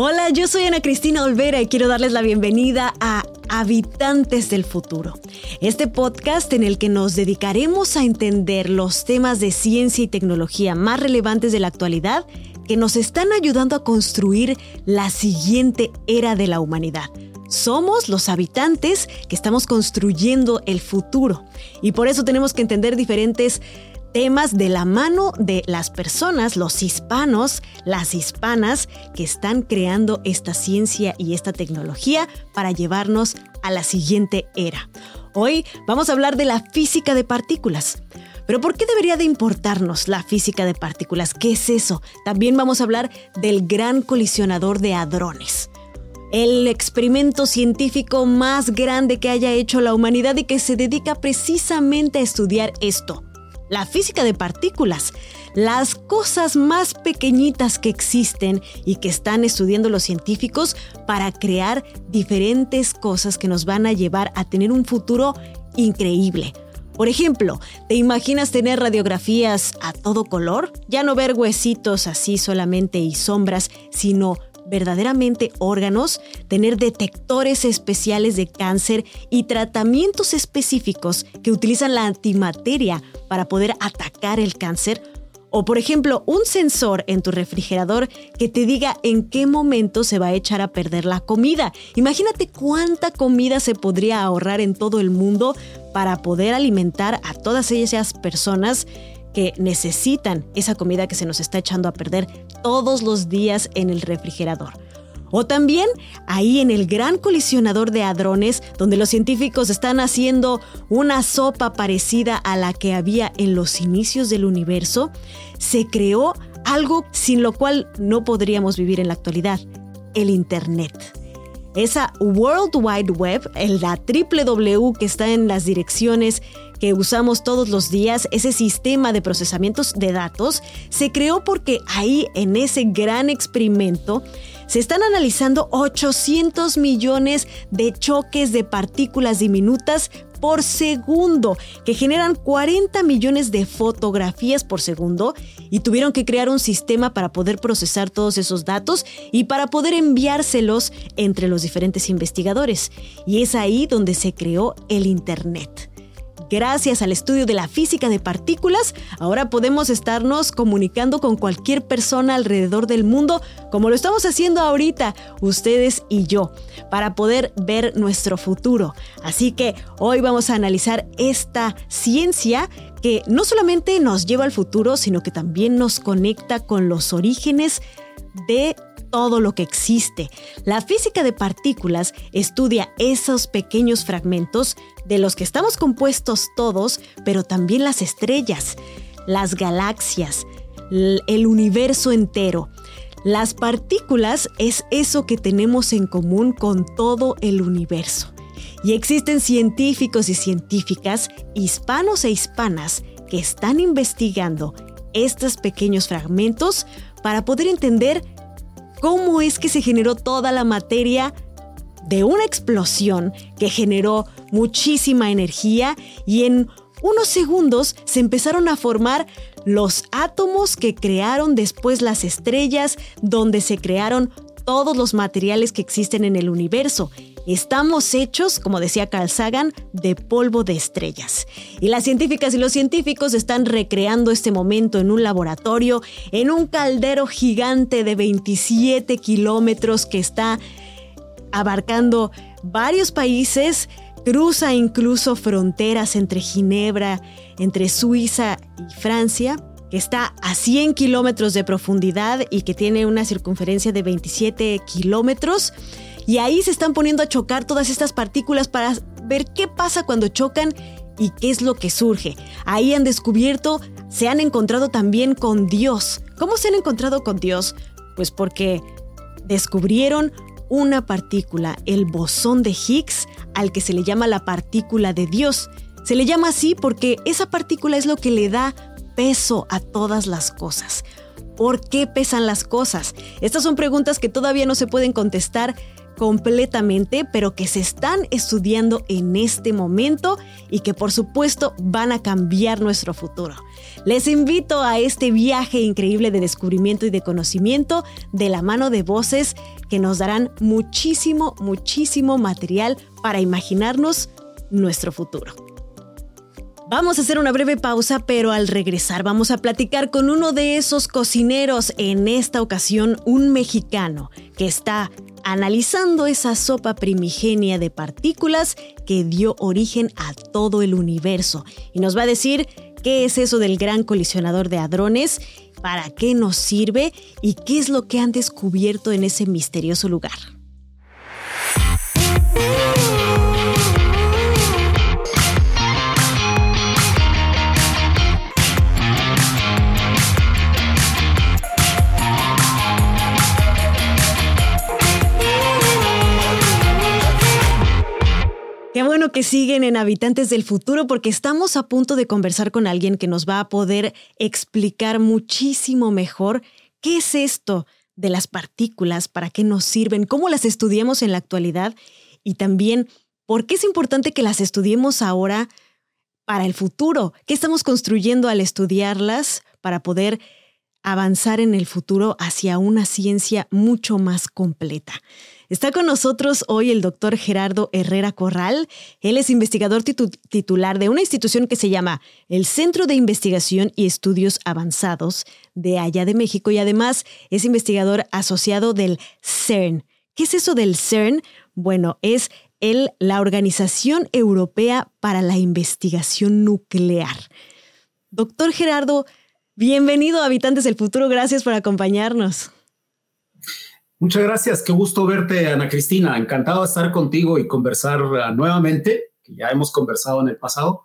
Hola, yo soy Ana Cristina Olvera y quiero darles la bienvenida a Habitantes del Futuro, este podcast en el que nos dedicaremos a entender los temas de ciencia y tecnología más relevantes de la actualidad que nos están ayudando a construir la siguiente era de la humanidad. Somos los habitantes que estamos construyendo el futuro y por eso tenemos que entender diferentes temas de la mano de las personas, los hispanos, las hispanas, que están creando esta ciencia y esta tecnología para llevarnos a la siguiente era. Hoy vamos a hablar de la física de partículas. Pero ¿por qué debería de importarnos la física de partículas? ¿Qué es eso? También vamos a hablar del gran colisionador de hadrones. El experimento científico más grande que haya hecho la humanidad y que se dedica precisamente a estudiar esto la física de partículas, las cosas más pequeñitas que existen y que están estudiando los científicos para crear diferentes cosas que nos van a llevar a tener un futuro increíble. Por ejemplo, ¿te imaginas tener radiografías a todo color? Ya no ver huesitos así solamente y sombras, sino verdaderamente órganos, tener detectores especiales de cáncer y tratamientos específicos que utilizan la antimateria para poder atacar el cáncer. O por ejemplo, un sensor en tu refrigerador que te diga en qué momento se va a echar a perder la comida. Imagínate cuánta comida se podría ahorrar en todo el mundo para poder alimentar a todas esas personas que necesitan esa comida que se nos está echando a perder todos los días en el refrigerador. O también ahí en el gran colisionador de hadrones, donde los científicos están haciendo una sopa parecida a la que había en los inicios del universo, se creó algo sin lo cual no podríamos vivir en la actualidad, el Internet. Esa World Wide Web, la triple W que está en las direcciones que usamos todos los días, ese sistema de procesamientos de datos, se creó porque ahí en ese gran experimento se están analizando 800 millones de choques de partículas diminutas por segundo, que generan 40 millones de fotografías por segundo y tuvieron que crear un sistema para poder procesar todos esos datos y para poder enviárselos entre los diferentes investigadores. Y es ahí donde se creó el Internet. Gracias al estudio de la física de partículas, ahora podemos estarnos comunicando con cualquier persona alrededor del mundo, como lo estamos haciendo ahorita, ustedes y yo, para poder ver nuestro futuro. Así que hoy vamos a analizar esta ciencia que no solamente nos lleva al futuro, sino que también nos conecta con los orígenes de todo lo que existe. La física de partículas estudia esos pequeños fragmentos de los que estamos compuestos todos, pero también las estrellas, las galaxias, el universo entero. Las partículas es eso que tenemos en común con todo el universo. Y existen científicos y científicas, hispanos e hispanas, que están investigando estos pequeños fragmentos para poder entender cómo es que se generó toda la materia de una explosión que generó muchísima energía y en unos segundos se empezaron a formar los átomos que crearon después las estrellas, donde se crearon todos los materiales que existen en el universo. Estamos hechos, como decía Carl Sagan, de polvo de estrellas. Y las científicas y los científicos están recreando este momento en un laboratorio, en un caldero gigante de 27 kilómetros que está abarcando varios países, cruza incluso fronteras entre Ginebra, entre Suiza y Francia que está a 100 kilómetros de profundidad y que tiene una circunferencia de 27 kilómetros. Y ahí se están poniendo a chocar todas estas partículas para ver qué pasa cuando chocan y qué es lo que surge. Ahí han descubierto, se han encontrado también con Dios. ¿Cómo se han encontrado con Dios? Pues porque descubrieron una partícula, el bosón de Higgs, al que se le llama la partícula de Dios. Se le llama así porque esa partícula es lo que le da peso a todas las cosas. ¿Por qué pesan las cosas? Estas son preguntas que todavía no se pueden contestar completamente, pero que se están estudiando en este momento y que por supuesto van a cambiar nuestro futuro. Les invito a este viaje increíble de descubrimiento y de conocimiento de la mano de voces que nos darán muchísimo, muchísimo material para imaginarnos nuestro futuro. Vamos a hacer una breve pausa, pero al regresar vamos a platicar con uno de esos cocineros, en esta ocasión un mexicano, que está analizando esa sopa primigenia de partículas que dio origen a todo el universo. Y nos va a decir qué es eso del gran colisionador de hadrones, para qué nos sirve y qué es lo que han descubierto en ese misterioso lugar. Que siguen en Habitantes del Futuro porque estamos a punto de conversar con alguien que nos va a poder explicar muchísimo mejor qué es esto de las partículas, para qué nos sirven, cómo las estudiamos en la actualidad y también por qué es importante que las estudiemos ahora para el futuro, qué estamos construyendo al estudiarlas para poder avanzar en el futuro hacia una ciencia mucho más completa. Está con nosotros hoy el doctor Gerardo Herrera Corral. Él es investigador titular de una institución que se llama el Centro de Investigación y Estudios Avanzados de allá de México y además es investigador asociado del CERN. ¿Qué es eso del CERN? Bueno, es el, la Organización Europea para la Investigación Nuclear. Doctor Gerardo, bienvenido a Habitantes del Futuro. Gracias por acompañarnos. Muchas gracias, qué gusto verte, Ana Cristina. Encantado de estar contigo y conversar uh, nuevamente, que ya hemos conversado en el pasado.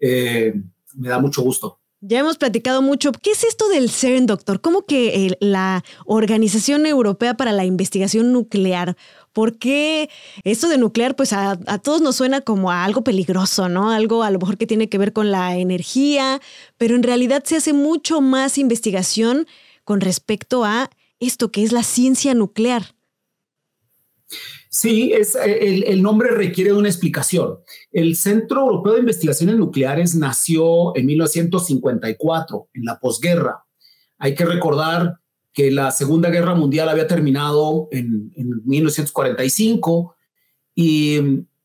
Eh, me da mucho gusto. Ya hemos platicado mucho. ¿Qué es esto del CERN, doctor? ¿Cómo que la Organización Europea para la Investigación Nuclear? ¿Por qué esto de nuclear, pues a, a, todos nos suena como a algo peligroso, ¿no? Algo a lo mejor que tiene que ver con la energía, pero en realidad se hace mucho más investigación con respecto a esto que es la ciencia nuclear. Sí, es, eh, el, nombre requiere una explicación. El Centro Europeo de Investigaciones Nucleares nació en 1954, en la posguerra. Hay que recordar que la Segunda Guerra Mundial había terminado en, 1945 y,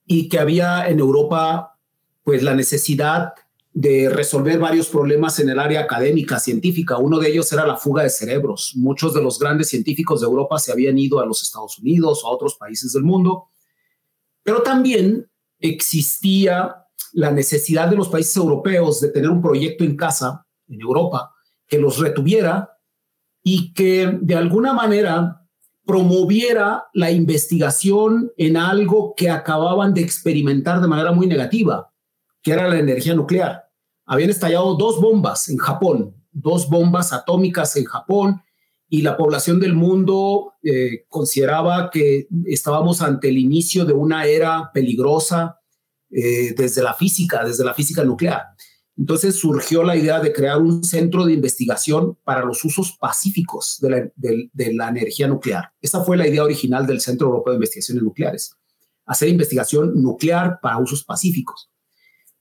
y, que había en Europa pues la necesidad de resolver varios problemas en el área académica, científica. Uno de ellos era la fuga de cerebros. Muchos de los grandes científicos de Europa se habían ido a los Estados Unidos o a otros países del mundo, pero también existía la necesidad de los países europeos de tener un proyecto en casa, en Europa, que los retuviera y que de alguna manera promoviera la investigación en algo que acababan de experimentar de manera muy negativa, que era la energía nuclear habían estallado dos bombas en Japón, dos bombas atómicas en Japón, y la población del mundo eh, consideraba que estábamos ante el inicio de una era peligrosa eh, desde la física, desde la física nuclear. Entonces surgió la idea de crear un centro de investigación para los usos pacíficos de la, de la energía nuclear. Esa fue la idea original del Centro Europeo de Investigaciones Nucleares, hacer investigación nuclear para usos pacíficos.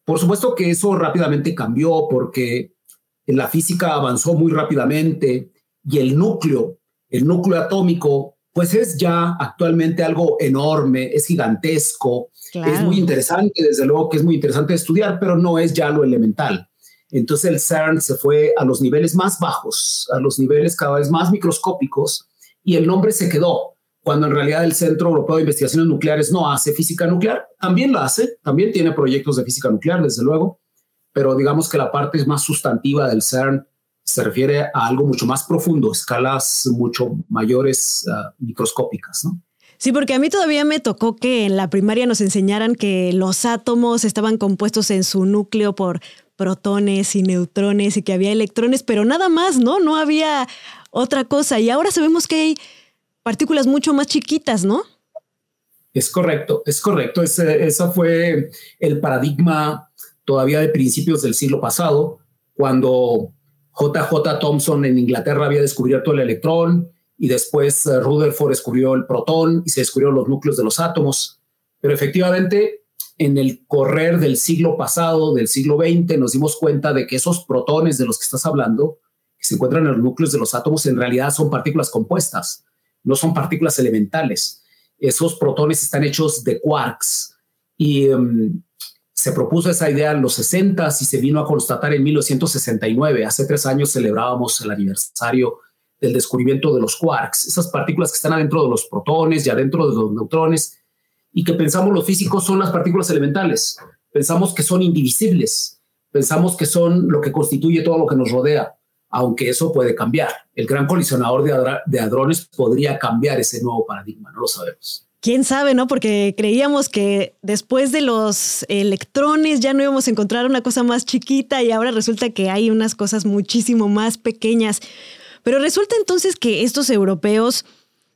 Por supuesto que eso rápidamente cambió porque la física avanzó muy rápidamente y el núcleo, el núcleo atómico, pues es ya actualmente algo enorme, es gigantesco, es muy interesante, desde luego que es muy interesante estudiar, pero no es ya lo elemental. Entonces el CERN se fue a los niveles más bajos, a los niveles cada vez más microscópicos y el nombre se quedó cuando en realidad el Centro Europeo de Investigaciones Nucleares no hace física nuclear. También la hace, también tiene proyectos de física nuclear, desde luego, pero digamos que la parte más sustantiva del CERN se refiere a algo mucho más profundo, escalas mucho mayores, uh, microscópicas, ¿no? Sí, porque a mí todavía me tocó que en la primaria nos enseñaran que los átomos estaban compuestos en su núcleo por protones y neutrones y que había electrones, pero nada más, ¿no? No había otra cosa. Y ahora sabemos que hay partículas mucho más chiquitas, ¿no? Es correcto, es correcto. Ese, fue el paradigma todavía de principios del siglo pasado, cuando JJ Thomson en Inglaterra había descubierto el electrón y después eh, Rutherford descubrió el protón y se descubrieron los núcleos de los átomos. Pero efectivamente, en el correr del siglo pasado, del siglo XX, nos dimos cuenta de que esos protones de los que estás hablando, que se encuentran en los núcleos de los átomos, en realidad son partículas compuestas, no son partículas elementales. Esos protones están hechos de quarks y em, se propuso esa idea en los 60 y se vino a constatar en 1969. Hace tres años celebrábamos el aniversario del descubrimiento de los quarks, esas partículas que están adentro de los protones y adentro de los neutrones y que pensamos los físicos son las partículas elementales. Pensamos que son indivisibles, pensamos que son lo que constituye todo lo que nos rodea, aunque eso puede cambiar. El gran colisionador de, de hadrones podría cambiar ese nuevo paradigma, no lo sabemos. Quién sabe, ¿no? Porque creíamos que después de los electrones ya no íbamos a encontrar una cosa más chiquita y ahora resulta que hay unas cosas muchísimo más pequeñas. Pero resulta entonces que estos europeos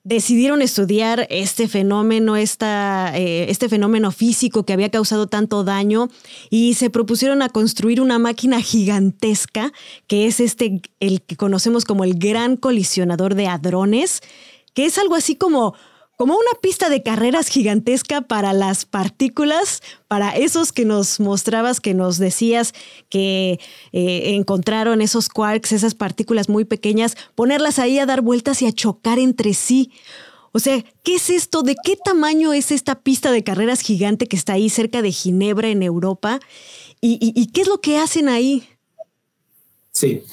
decidieron estudiar este fenómeno, esta, eh, este fenómeno físico que había causado tanto daño y se propusieron a construir una máquina gigantesca que es este, el que conocemos como el gran colisionador de hadrones, que es algo así como como una pista de carreras gigantesca para las partículas, para esos que nos mostrabas, que nos decías que eh, encontraron esos quarks, esas partículas muy pequeñas, ponerlas ahí a dar vueltas y a chocar entre sí. O sea, ¿qué es esto? ¿De qué tamaño es esta pista de carreras gigante que está ahí cerca de Ginebra, en Europa? ¿Y, qué es lo que hacen ahí? Sí,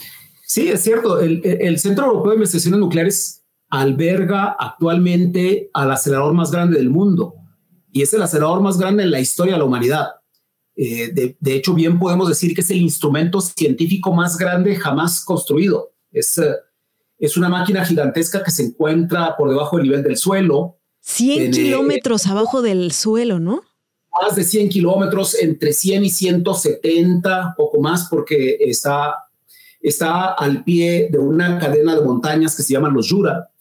sí, es cierto. El, el Centro Europeo de Investigaciones Nucleares alberga actualmente al acelerador más grande del mundo y es el acelerador más grande en la historia de la humanidad. Eh, de, hecho, bien podemos decir que es el instrumento científico más grande jamás construido. Es, eh, es una máquina gigantesca que se encuentra por debajo del nivel del suelo. 100 eh, kilómetros abajo del suelo, ¿no? Más de 100 kilómetros, entre 100 y 170, poco más, porque está, está al pie de una cadena de montañas que se llaman los Jura,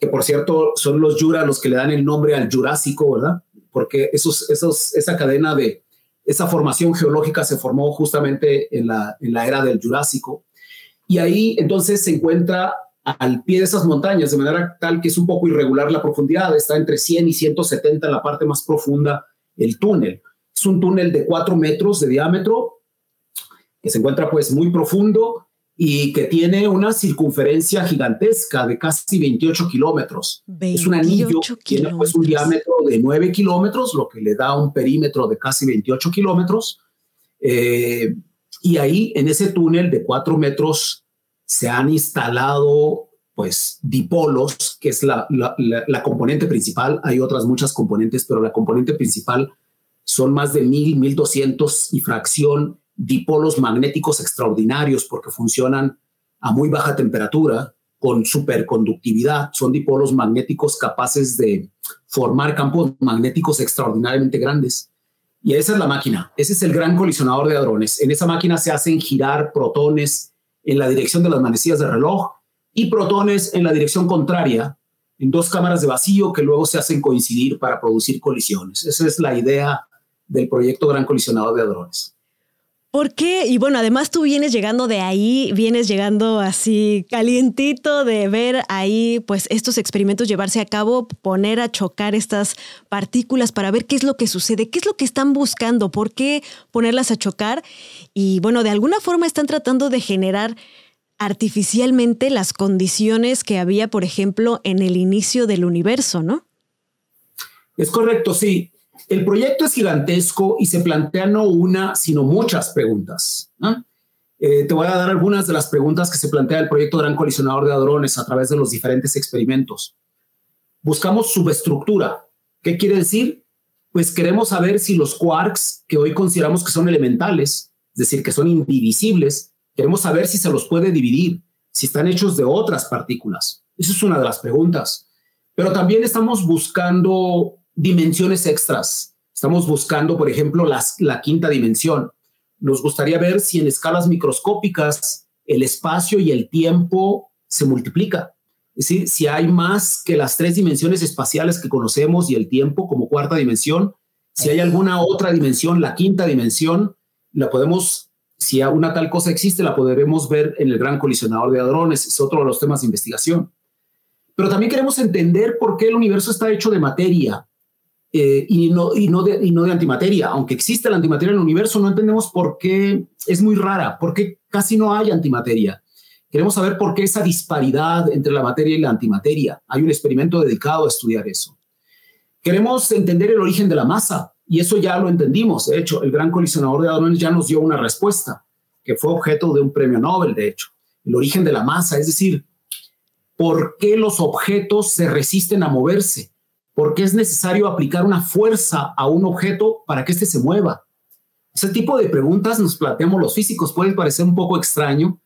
que por cierto son los Jura los que le dan el nombre al Jurásico, ¿verdad? Porque esa cadena de, esa formación geológica se formó justamente en la, en la era del Jurásico. Y ahí entonces se encuentra al pie de esas montañas, de manera tal que es un poco irregular la profundidad, está entre 100 y 170 en la parte más profunda el túnel. Es un túnel de 4 metros de diámetro que se encuentra pues muy profundo y que tiene una circunferencia gigantesca de casi 28 kilómetros. Es un anillo, que tiene pues un diámetro de 9 kilómetros, lo que le da un perímetro de casi 28 kilómetros. Eh, y ahí, en ese túnel de 4 metros, se han instalado pues dipolos, que es la, la, la, componente principal. Hay otras muchas componentes, pero la componente principal son más de 1000, 1200 y fracción dipolos magnéticos extraordinarios porque funcionan a muy baja temperatura con superconductividad. Son dipolos magnéticos capaces de formar campos magnéticos extraordinariamente grandes. Y esa es la máquina. Ese es el gran colisionador de hadrones. En esa máquina se hacen girar protones en la dirección de las manecillas de reloj y protones en la dirección contraria en dos cámaras de vacío que luego se hacen coincidir para producir colisiones. Esa es la idea del proyecto Gran Colisionador de Hadrones. ¿Por qué? Y bueno, además tú vienes llegando de ahí, vienes llegando así calientito de ver ahí pues estos experimentos llevarse a cabo, poner a chocar estas partículas para ver qué es lo que sucede, qué es lo que están buscando, por qué ponerlas a chocar. Y bueno, de alguna forma están tratando de generar artificialmente las condiciones que había, por ejemplo, en el inicio del universo, ¿no? Es correcto, sí. El proyecto es gigantesco y se plantean no una, sino muchas preguntas. Eh, te voy a dar algunas de las preguntas que se plantea el proyecto Gran Colisionador de Hadrones a través de los diferentes experimentos. Buscamos subestructura. ¿Qué quiere decir? Pues queremos saber si los quarks, que hoy consideramos que son elementales, es decir, que son indivisibles, queremos saber si se los puede dividir, si están hechos de otras partículas. Esa es una de las preguntas. Pero también estamos buscando dimensiones extras. Estamos buscando, por ejemplo, la quinta dimensión. Nos gustaría ver si en escalas microscópicas el espacio y el tiempo se multiplica. Es decir, si hay más que las tres dimensiones espaciales que conocemos y el tiempo como cuarta dimensión, si hay alguna otra dimensión, la quinta dimensión, la podemos, si una tal cosa existe, la podremos ver en el gran colisionador de hadrones. Es otro de los temas de investigación. pero también queremos entender por qué el universo está hecho de materia eh, y, no, y, no de, y no de antimateria. Aunque existe la antimateria en el universo, no entendemos por qué es muy rara, por qué casi no hay antimateria. Queremos saber por qué esa disparidad entre la materia y la antimateria. Hay un experimento dedicado a estudiar eso. Queremos entender el origen de la masa y eso ya lo entendimos. De hecho, el gran colisionador de hadrones ya nos dio una respuesta que fue objeto de un premio Nobel, de hecho. El origen de la masa, es decir, por qué los objetos se resisten a moverse, por qué es necesario aplicar una fuerza a un objeto para que éste se mueva. Ese tipo de preguntas nos planteamos los físicos. Puede parecer un poco extraño,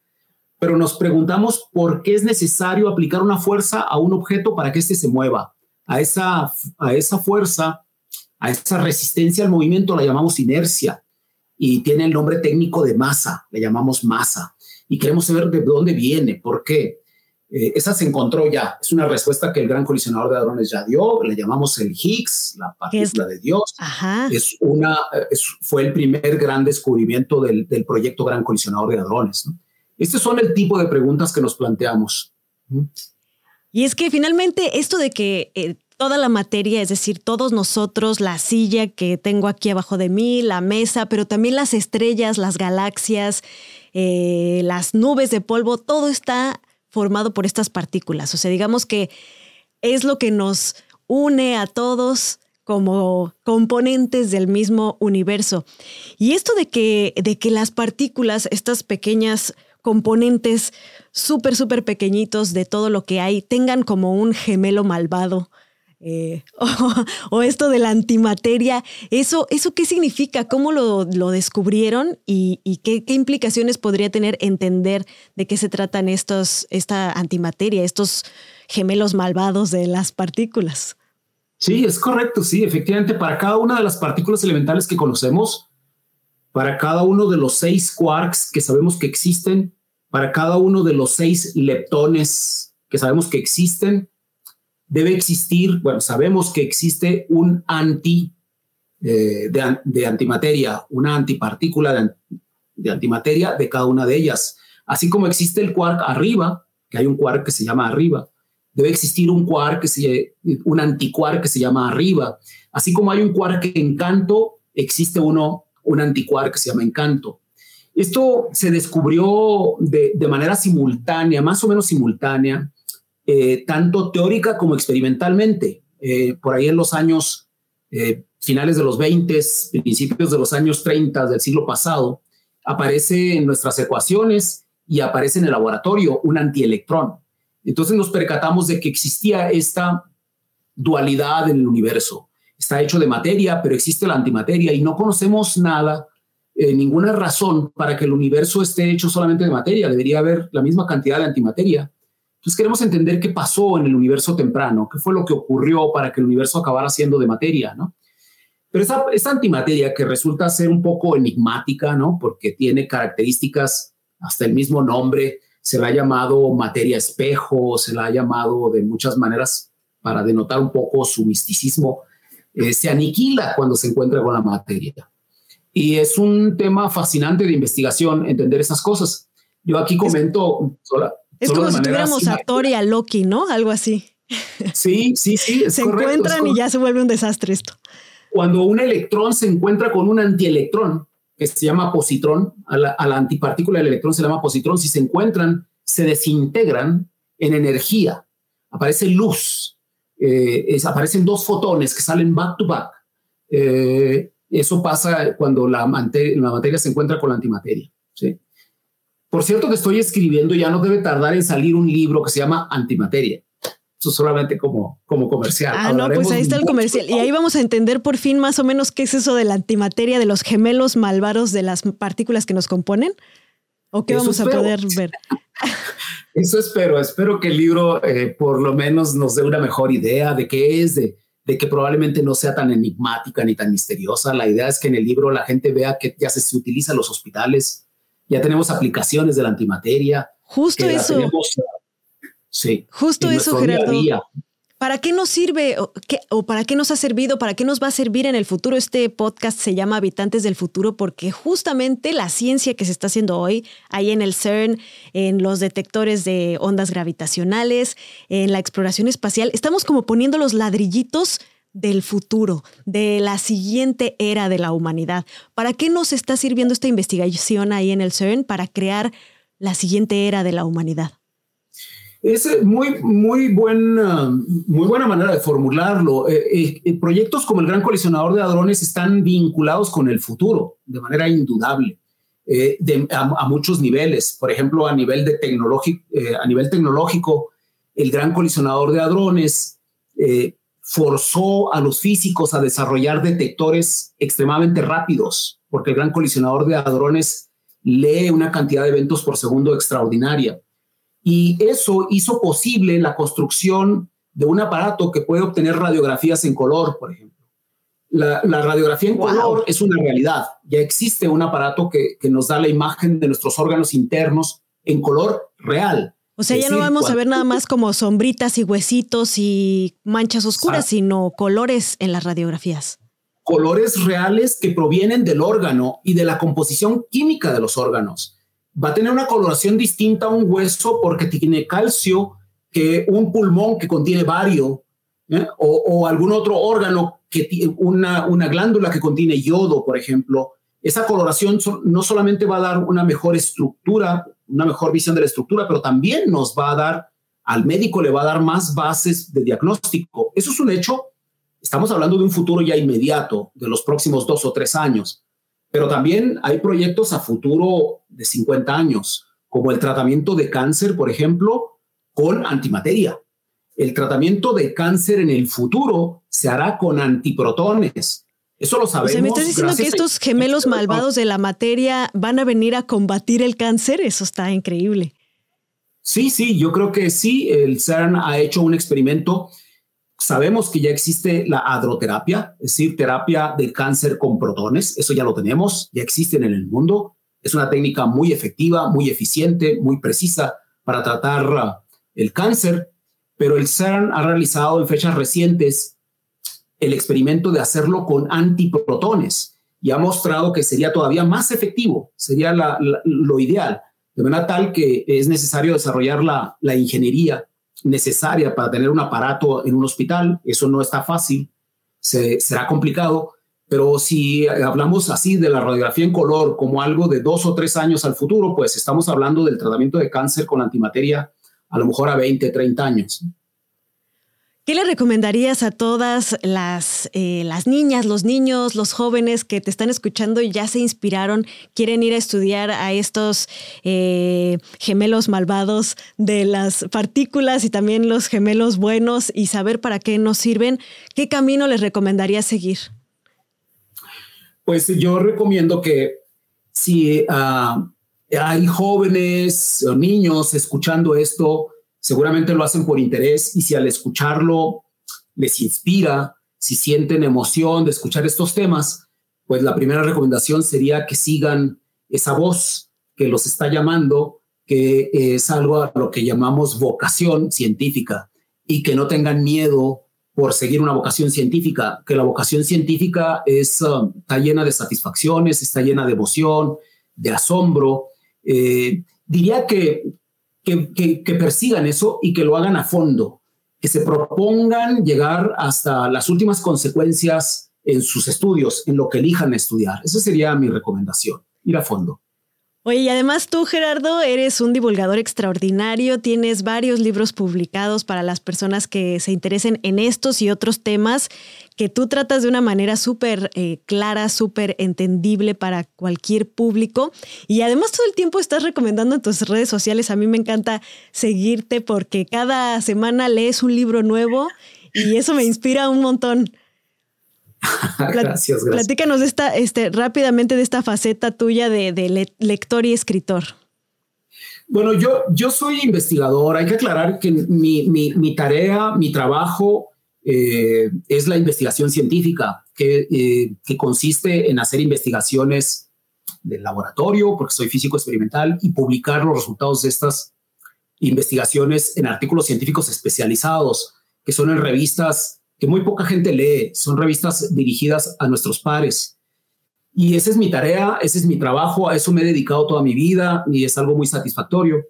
pero nos preguntamos por qué es necesario aplicar una fuerza a un objeto para que éste se mueva. A esa, a esa fuerza, a esa resistencia al movimiento la llamamos inercia y tiene el nombre técnico de masa, le llamamos masa. Y queremos saber de dónde viene, por qué. Eh, esa se encontró ya, es una respuesta que el gran colisionador de hadrones ya dio, le llamamos el Higgs, la partícula de Dios. Es una, fue el primer gran descubrimiento del, del proyecto gran colisionador de hadrones. ¿no? Estos son el tipo de preguntas que nos planteamos. Y es que finalmente esto de que eh, toda la materia, es decir, todos nosotros, la silla que tengo aquí abajo de mí, la mesa, pero también las estrellas, las galaxias, eh, las nubes de polvo, todo está formado por estas partículas. O sea, digamos que es lo que nos une a todos como componentes del mismo universo. Y esto de que, de que las partículas, estas pequeñas componentes súper, súper pequeñitos de todo lo que hay tengan como un gemelo malvado. Eh, o, esto de la antimateria, ¿eso, eso qué significa? ¿Cómo lo, descubrieron? ¿Y, qué, implicaciones podría tener entender de qué se tratan estos, esta antimateria, estos gemelos malvados de las partículas? Sí, es correcto, sí, efectivamente, para cada una de las partículas elementales que conocemos, para cada uno de los seis quarks que sabemos que existen, para cada uno de los seis leptones que sabemos que existen, debe existir, bueno, sabemos que existe un anti eh, de, antimateria, una antipartícula de, antimateria de cada una de ellas. Así como existe el quark arriba, que hay un quark que se llama arriba, debe existir un quark que se, un antiquark que se llama arriba. Así como hay un quark en canto, existe uno un anticuar que se llama Encanto. Esto se descubrió de, manera simultánea, más o menos simultánea, eh, tanto teórica como experimentalmente. Eh, por ahí en los años eh, finales de los 20, principios de los años 30 del siglo pasado, aparece en nuestras ecuaciones y aparece en el laboratorio un antielectrón. Entonces nos percatamos de que existía esta dualidad en el universo está hecho de materia, pero existe la antimateria y no conocemos nada, eh, ninguna razón para que el universo esté hecho solamente de materia. Debería haber la misma cantidad de antimateria. Entonces queremos entender qué pasó en el universo temprano, qué fue lo que ocurrió para que el universo acabara siendo de materia, ¿no? Pero esa, esa antimateria que resulta ser un poco enigmática, ¿no? Porque tiene características, hasta el mismo nombre, se la ha llamado materia espejo, se la ha llamado de muchas maneras para denotar un poco su misticismo eh, se aniquila cuando se encuentra con la materia. Y es un tema fascinante de investigación entender esas cosas. Yo aquí comento... Es, como si tuviéramos a Thor y a Loki, ¿no? Algo así. Sí, sí, sí. se encuentran y ya se vuelve un desastre esto. Cuando un electrón se encuentra con un antielectrón, que se llama positrón, a la, a la antipartícula del electrón se llama positrón, si se encuentran, se desintegran en energía, aparece luz, eh, aparecen dos fotones que salen back to back. Eh, eso pasa cuando la, la, materia se encuentra con la antimateria. ¿sí? Por cierto que estoy escribiendo, ya no debe tardar en salir un libro que se llama Antimateria. Eso solamente como, como comercial. Ah, no, pues ahí está el comercial. Y ahí vamos a entender por fin más o menos qué es eso de la antimateria, de los gemelos malvados de las partículas que nos componen. ¿O qué vamos a poder ver? Eso espero, espero que el libro eh, por lo menos nos dé una mejor idea de qué es, de, que probablemente no sea tan enigmática ni tan misteriosa. La idea es que en el libro la gente vea que ya se, utiliza en los hospitales, ya tenemos aplicaciones de la antimateria. Justo eso. sí. Justo eso, Gerardo. ¿Para qué nos sirve o, o, para qué nos ha servido, para qué nos va a servir en el futuro? Este podcast se llama Habitantes del Futuro porque justamente la ciencia que se está haciendo hoy, ahí en el CERN, en los detectores de ondas gravitacionales, en la exploración espacial, estamos como poniendo los ladrillitos del futuro, de la siguiente era de la humanidad. ¿Para qué nos está sirviendo esta investigación ahí en el CERN? Para crear la siguiente era de la humanidad. Es eh, muy, muy, buena, muy buena manera de formularlo. Eh, eh, proyectos como el Gran Colisionador de Hadrones están vinculados con el futuro de manera indudable, a, muchos niveles. Por ejemplo, a nivel, de a nivel tecnológico, el Gran Colisionador de Hadrones forzó a los físicos a desarrollar detectores extremadamente rápidos, porque el Gran Colisionador de Hadrones lee una cantidad de eventos por segundo extraordinaria. Y eso hizo posible la construcción de un aparato que puede obtener radiografías en color, por ejemplo. La, radiografía en color es una realidad. Ya existe un aparato que, nos da la imagen de nuestros órganos internos en color real. O sea, ya no vamos a ver nada más como sombritas y huesitos y manchas oscuras, sino colores en las radiografías colores reales que provienen del órgano y de la composición química de los órganos. Va a tener una coloración distinta a un hueso porque tiene calcio que un pulmón que contiene bario ¿eh? o, algún otro órgano que tiene una, una glándula que contiene yodo, por ejemplo. Esa coloración no solamente va a dar una mejor estructura, una mejor visión de la estructura, pero también nos va a dar, al médico le va a dar más bases de diagnóstico. Eso es un hecho Estamos hablando de un futuro ya inmediato, de los próximos dos o tres años, pero también hay proyectos a futuro de 50 años, como el tratamiento de cáncer, por ejemplo, con antimateria. El tratamiento de cáncer en el futuro se hará con antiprotones. Eso lo sabemos. O sea, ¿Me estás diciendo que estos gemelos malvados de la materia van a venir a combatir el cáncer? Eso está increíble. Sí, sí, yo creo que sí. El CERN ha hecho un experimento Sabemos que ya existe la adroterapia, es decir, terapia del cáncer con protones. Eso ya lo tenemos, ya existen en el mundo. Es una técnica muy efectiva, muy eficiente, muy precisa para tratar el cáncer, pero el CERN ha realizado en fechas recientes el experimento de hacerlo con antiprotones y ha mostrado que sería todavía más efectivo, sería lo ideal, de manera tal que es necesario desarrollar la, ingeniería necesaria para tener un aparato en un hospital. Eso no está fácil, se, será complicado, pero si hablamos así de la radiografía en color como algo de dos o tres años al futuro, pues estamos hablando del tratamiento de cáncer con antimateria a lo mejor a 20, 30 años. ¿Qué le recomendarías a todas las, eh, las niñas, los niños, los jóvenes que te están escuchando y ya se inspiraron, quieren ir a estudiar a estos eh, gemelos malvados de las partículas y también los gemelos buenos y saber para qué nos sirven? ¿Qué camino les recomendaría seguir? Pues yo recomiendo que si ah, hay jóvenes o niños escuchando esto, seguramente lo hacen por interés y si al escucharlo les inspira, si sienten emoción de escuchar estos temas, pues la primera recomendación sería que sigan esa voz que los está llamando, que es algo a lo que llamamos vocación científica y que no tengan miedo por seguir una vocación científica, que la vocación científica um, está llena de satisfacciones, está llena de emoción, de asombro. Eh, diría que que, persigan eso y que lo hagan a fondo, que se propongan llegar hasta las últimas consecuencias en sus estudios, en lo que elijan estudiar. Esa sería mi recomendación, ir a fondo. Oye, y además tú, Gerardo, eres un divulgador extraordinario, tienes varios libros publicados para las personas que se interesen en estos y otros temas que tú tratas de una manera súper eh, clara, súper entendible para cualquier público. Y además todo el tiempo estás recomendando en tus redes sociales. A mí me encanta seguirte porque cada semana lees un libro nuevo y eso me inspira un montón. gracias, gracias. Platícanos de esta, este, rápidamente de esta faceta tuya de, lector y escritor. Bueno, yo, yo soy investigador. Hay que aclarar que mi, mi, tarea, mi trabajo eh, es la investigación científica, que, eh, que consiste en hacer investigaciones del laboratorio, porque soy físico experimental, y publicar los resultados de estas investigaciones en artículos científicos especializados que son en revistas que muy poca gente lee, son revistas dirigidas a nuestros pares. Y esa es mi tarea, ese es mi trabajo, a eso me he dedicado toda mi vida y es algo muy satisfactorio.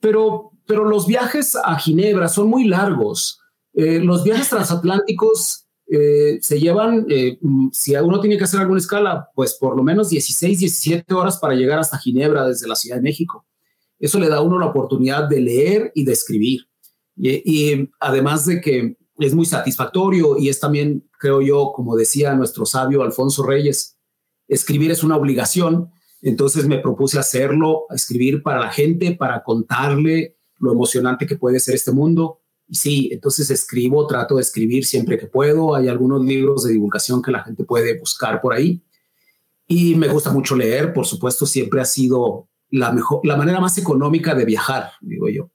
Pero, pero los viajes a Ginebra son muy largos. Eh, los viajes transatlánticos eh, se llevan, eh, si uno tiene que hacer alguna escala, pues por lo menos 16, 17 horas para llegar hasta Ginebra desde la Ciudad de México. Eso le da a uno la oportunidad de leer y de escribir. y además de que es muy satisfactorio y es también, creo yo, como decía nuestro sabio Alfonso Reyes, escribir es una obligación. Entonces me propuse hacerlo, escribir para la gente, para contarle lo emocionante que puede ser este mundo. Sí, entonces escribo, trato de escribir siempre que puedo. Hay algunos libros de divulgación que la gente puede buscar por ahí. Y me gusta mucho leer, por supuesto, siempre ha sido la mejor, la manera más económica de viajar, digo yo.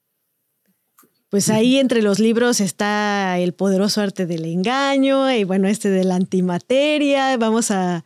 Pues ahí entre los libros está El poderoso arte del engaño y bueno, este de la antimateria. Vamos a,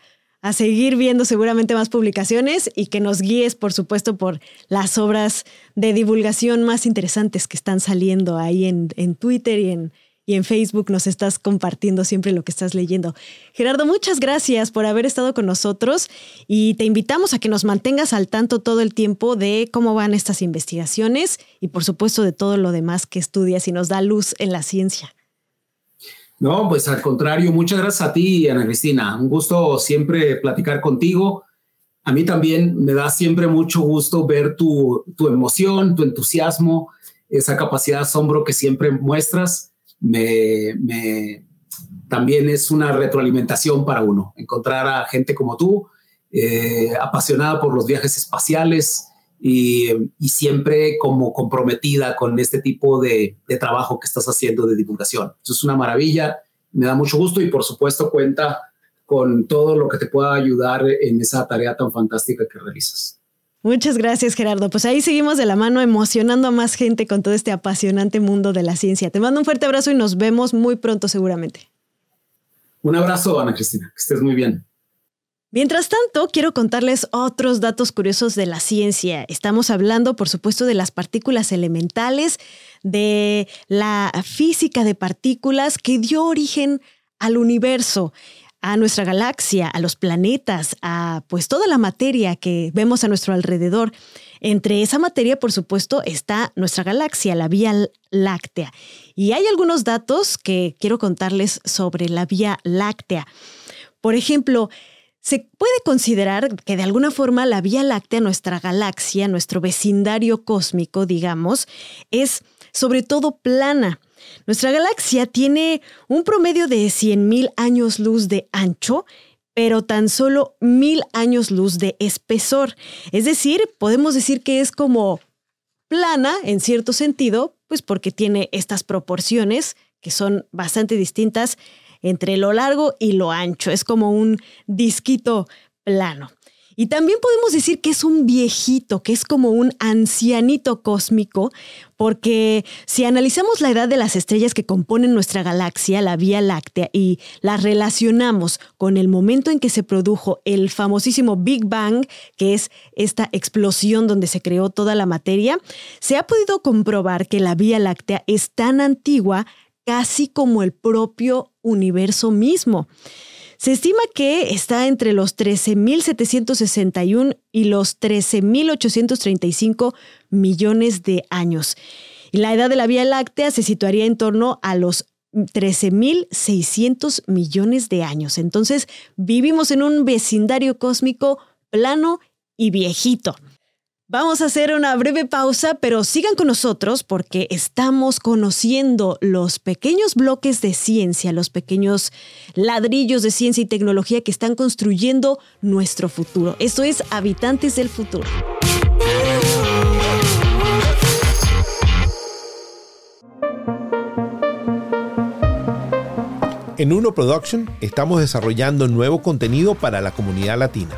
seguir viendo seguramente más publicaciones y que nos guíes, por supuesto, por las obras de divulgación más interesantes que están saliendo ahí en, en Twitter y en, y en Facebook nos estás compartiendo siempre lo que estás leyendo. Gerardo, muchas gracias por haber estado con nosotros y te invitamos a que nos mantengas al tanto todo el tiempo de cómo van estas investigaciones y por supuesto de todo lo demás que estudias y nos da luz en la ciencia. No, pues al contrario, muchas gracias a ti, Ana Cristina. Un gusto siempre platicar contigo. A mí también me da siempre mucho gusto ver tu, tu emoción, tu entusiasmo, esa capacidad de asombro que siempre muestras me, también es una retroalimentación para uno, encontrar a gente como tú, eh, apasionada por los viajes espaciales y, siempre como comprometida con este tipo de, trabajo que estás haciendo de divulgación. Eso es una maravilla, me da mucho gusto y por supuesto cuenta con todo lo que te pueda ayudar en esa tarea tan fantástica que realizas. Muchas gracias, Gerardo. Pues ahí seguimos de la mano emocionando a más gente con todo este apasionante mundo de la ciencia. Te mando un fuerte abrazo y nos vemos muy pronto seguramente. Un abrazo, Ana Cristina. Que estés muy bien. Mientras tanto, quiero contarles otros datos curiosos de la ciencia. Estamos hablando, por supuesto, de las partículas elementales, de la física de partículas que dio origen al universo a nuestra galaxia, a los planetas, a pues toda la materia que vemos a nuestro alrededor. Entre esa materia, por supuesto, está nuestra galaxia, la Vía Láctea. Y hay algunos datos que quiero contarles sobre la Vía Láctea. Por ejemplo, se puede considerar que de alguna forma la Vía Láctea, nuestra galaxia, nuestro vecindario cósmico, digamos, es sobre todo plana. Nuestra galaxia tiene un promedio de 100.000 años luz de ancho, pero tan solo 1.000 años luz de espesor. Es decir, podemos decir que es como plana en cierto sentido, pues porque tiene estas proporciones que son bastante distintas entre lo largo y lo ancho. Es como un disquito plano. Y también podemos decir que es un viejito, que es como un ancianito cósmico, porque si analizamos la edad de las estrellas que componen nuestra galaxia, la Vía Láctea, y la relacionamos con el momento en que se produjo el famosísimo Big Bang, que es esta explosión donde se creó toda la materia, se ha podido comprobar que la Vía Láctea es tan antigua casi como el propio universo mismo. Se estima que está entre los 13.761 y los 13.835 millones de años. Y la edad de la Vía Láctea se situaría en torno a los 13.600 millones de años. Entonces, vivimos en un vecindario cósmico plano y viejito. Vamos a hacer una breve pausa, pero sigan con nosotros porque estamos conociendo los pequeños bloques de ciencia, los pequeños ladrillos de ciencia y tecnología que están construyendo nuestro futuro. Esto es Habitantes del Futuro. En Uno Production estamos desarrollando nuevo contenido para la comunidad latina.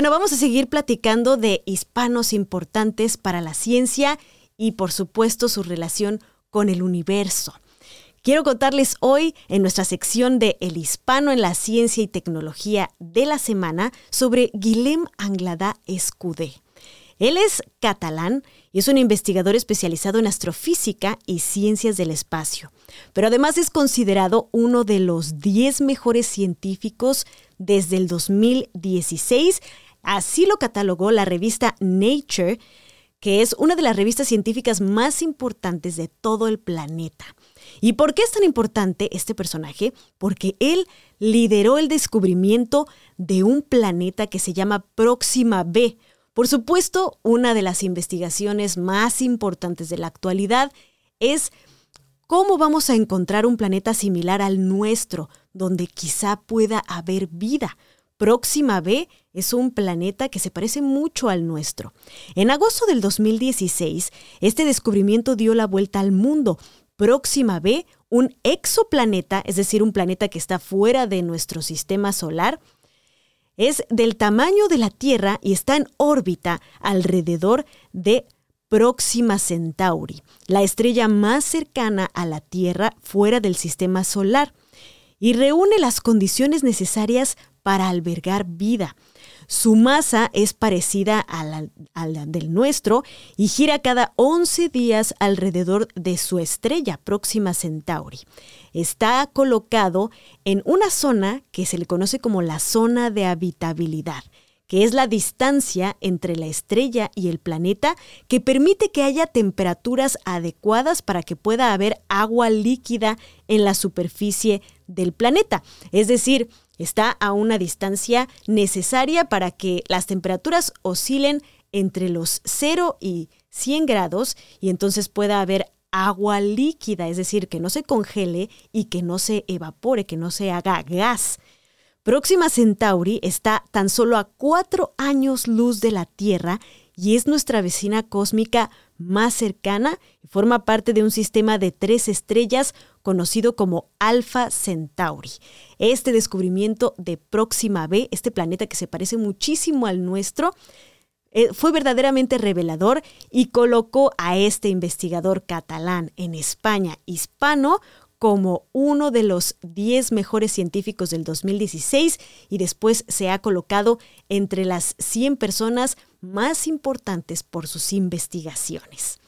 Bueno, vamos a seguir platicando de hispanos importantes para la ciencia y por supuesto su relación con el universo. Quiero contarles hoy en nuestra sección de El hispano en la ciencia y tecnología de la semana sobre Guillem Anglada Escudé. Él es catalán y es un investigador especializado en astrofísica y ciencias del espacio, pero además es considerado uno de los 10 mejores científicos desde el 2016. Así lo catalogó la revista Nature, que es una de las revistas científicas más importantes de todo el planeta. ¿Y por qué es tan importante este personaje? Porque él lideró el descubrimiento de un planeta que se llama Próxima B, por supuesto, una de las investigaciones más importantes de la actualidad es cómo vamos a encontrar un planeta similar al nuestro, donde quizá pueda haber vida. Próxima B es un planeta que se parece mucho al nuestro. En agosto del 2016, este descubrimiento dio la vuelta al mundo. Próxima B, un exoplaneta, es decir, un planeta que está fuera de nuestro sistema solar, es del tamaño de la Tierra y está en órbita alrededor de Próxima Centauri, la estrella más cercana a la Tierra fuera del sistema solar, y reúne las condiciones necesarias para albergar vida. Su masa es parecida a la, del nuestro y gira cada 11 días alrededor de su estrella próxima Centauri. Está colocado en una zona que se le conoce como la zona de habitabilidad que es la distancia entre la estrella y el planeta que permite que haya temperaturas adecuadas para que pueda haber agua líquida en la superficie del planeta. Es decir, está a una distancia necesaria para que las temperaturas oscilen entre los 0 y 100 grados y entonces pueda haber agua líquida, es decir, que no se congele y que no se evapore, que no se haga gas. Próxima Centauri está tan solo a cuatro años luz de la Tierra y es nuestra vecina cósmica más cercana y forma parte de un sistema de tres estrellas conocido como Alpha Centauri. Este descubrimiento de Próxima B, este planeta que se parece muchísimo al nuestro, eh, fue verdaderamente revelador y colocó a este investigador catalán en España hispano como uno de los 10 mejores científicos del 2016 y después se ha colocado entre las 100 personas más importantes por sus investigaciones.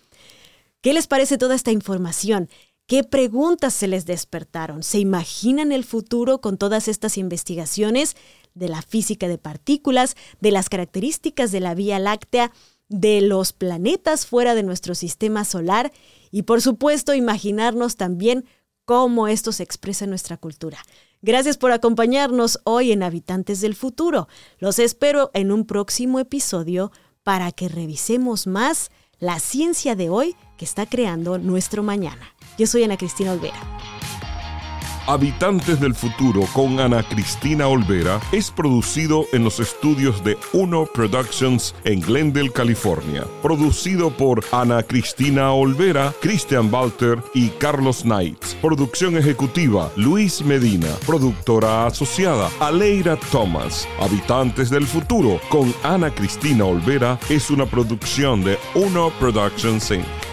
¿Qué les parece toda esta información? ¿Qué preguntas se les despertaron? ¿Se imaginan el futuro con todas estas investigaciones de la física de partículas, de las características de la Vía Láctea, de los planetas fuera de nuestro sistema solar y por supuesto imaginarnos también cómo esto se expresa en nuestra cultura. Gracias por acompañarnos hoy en Habitantes del Futuro. Los espero en un próximo episodio para que revisemos más la ciencia de hoy que está creando nuestro mañana. Yo soy Ana Cristina Olvera. Habitantes del Futuro con Ana Cristina Olvera es producido en los estudios de Uno Productions en Glendale, California. Producido por Ana Cristina Olvera, Christian Walter y Carlos Knights. Producción ejecutiva Luis Medina. Productora asociada Aleira Thomas. Habitantes del Futuro con Ana Cristina Olvera es una producción de Uno Productions Inc.